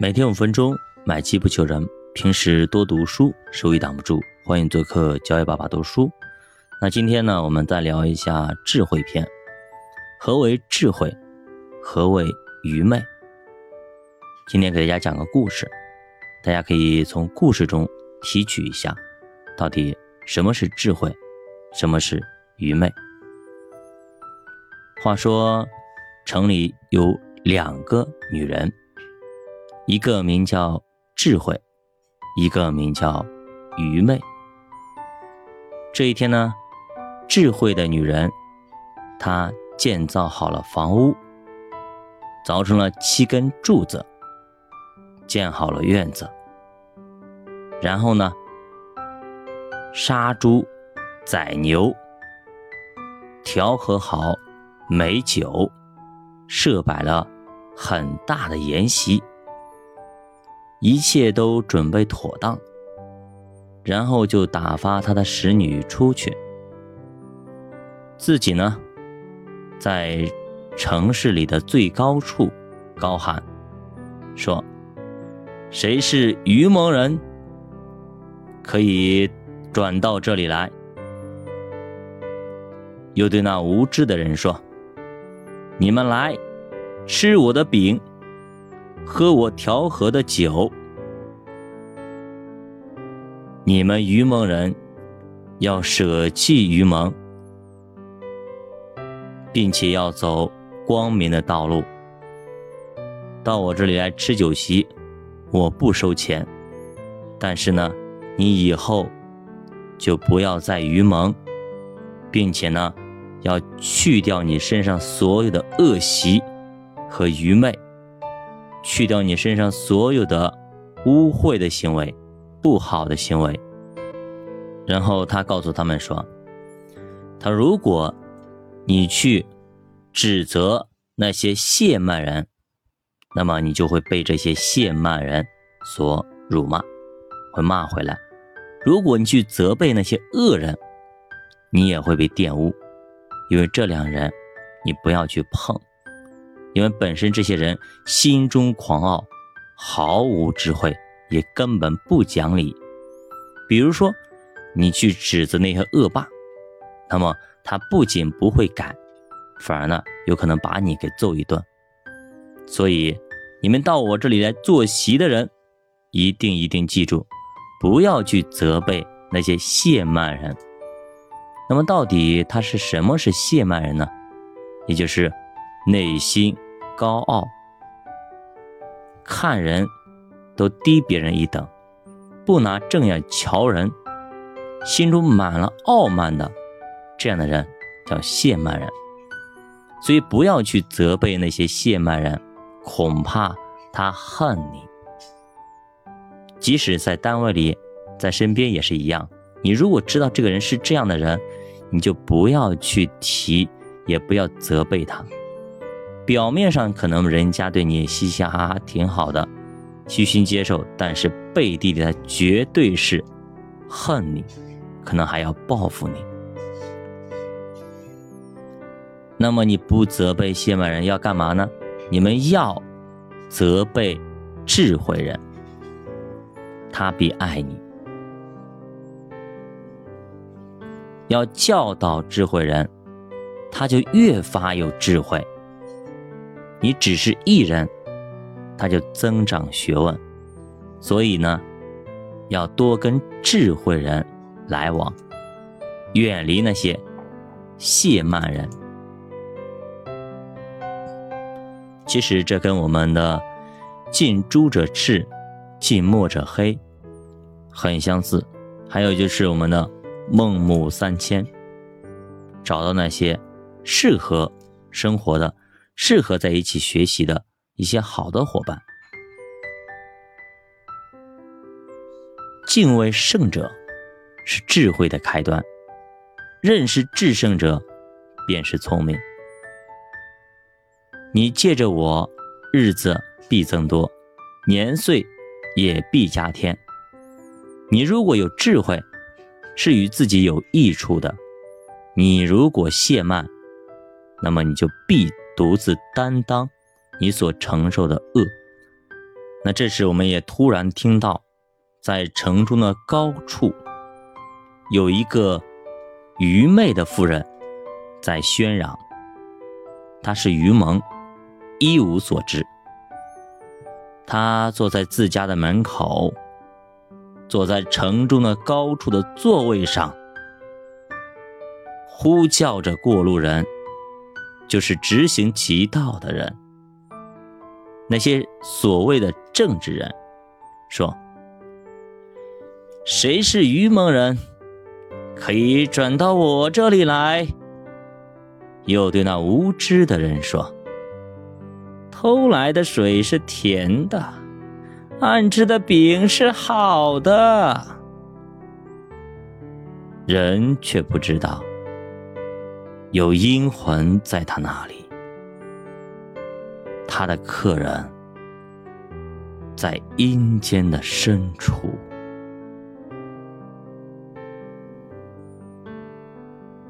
每天五分钟，买机不求人。平时多读书，收益挡不住。欢迎做客教育爸爸读书。那今天呢，我们再聊一下智慧篇。何为智慧？何为愚昧？今天给大家讲个故事，大家可以从故事中提取一下，到底什么是智慧，什么是愚昧。话说，城里有两个女人。一个名叫智慧，一个名叫愚昧。这一天呢，智慧的女人，她建造好了房屋，凿成了七根柱子，建好了院子，然后呢，杀猪、宰牛，调和好美酒，设摆了很大的筵席。一切都准备妥当，然后就打发他的使女出去，自己呢，在城市里的最高处高喊说：“谁是愚蒙人，可以转到这里来。”又对那无知的人说：“你们来吃我的饼。”喝我调和的酒，你们愚蒙人要舍弃愚蒙，并且要走光明的道路。到我这里来吃酒席，我不收钱，但是呢，你以后就不要再愚蒙，并且呢，要去掉你身上所有的恶习和愚昧。去掉你身上所有的污秽的行为、不好的行为，然后他告诉他们说：“他如果你去指责那些亵慢人，那么你就会被这些亵慢人所辱骂，会骂回来；如果你去责备那些恶人，你也会被玷污，因为这两人你不要去碰。”因为本身这些人心中狂傲，毫无智慧，也根本不讲理。比如说，你去指责那些恶霸，那么他不仅不会改，反而呢，有可能把你给揍一顿。所以，你们到我这里来坐席的人，一定一定记住，不要去责备那些亵慢人。那么，到底他是什么是亵慢人呢？也就是。内心高傲，看人都低别人一等，不拿正眼瞧人，心中满了傲慢的，这样的人叫谢慢人。所以不要去责备那些谢慢人，恐怕他恨你。即使在单位里，在身边也是一样。你如果知道这个人是这样的人，你就不要去提，也不要责备他。表面上可能人家对你嘻嘻哈哈挺好的，虚心接受，但是背地里他绝对是恨你，可能还要报复你。那么你不责备谢曼人要干嘛呢？你们要责备智慧人，他必爱你；要教导智慧人，他就越发有智慧。你只是一人，他就增长学问，所以呢，要多跟智慧人来往，远离那些亵慢人。其实这跟我们的“近朱者赤，近墨者黑”很相似。还有就是我们的“孟母三迁”，找到那些适合生活的。适合在一起学习的一些好的伙伴。敬畏圣者是智慧的开端，认识至圣者便是聪明。你借着我，日子必增多，年岁也必加添。你如果有智慧，是与自己有益处的；你如果懈慢，那么你就必。独自担当你所承受的恶，那这时，我们也突然听到，在城中的高处，有一个愚昧的妇人在喧嚷。她是愚蒙，一无所知。她坐在自家的门口，坐在城中的高处的座位上，呼叫着过路人，就是执行其道的人。那些所谓的政治人说：“谁是愚蒙人，可以转到我这里来。”又对那无知的人说：“偷来的水是甜的，暗吃的饼是好的。”人却不知道，有阴魂在他那里。他的客人，在阴间的深处。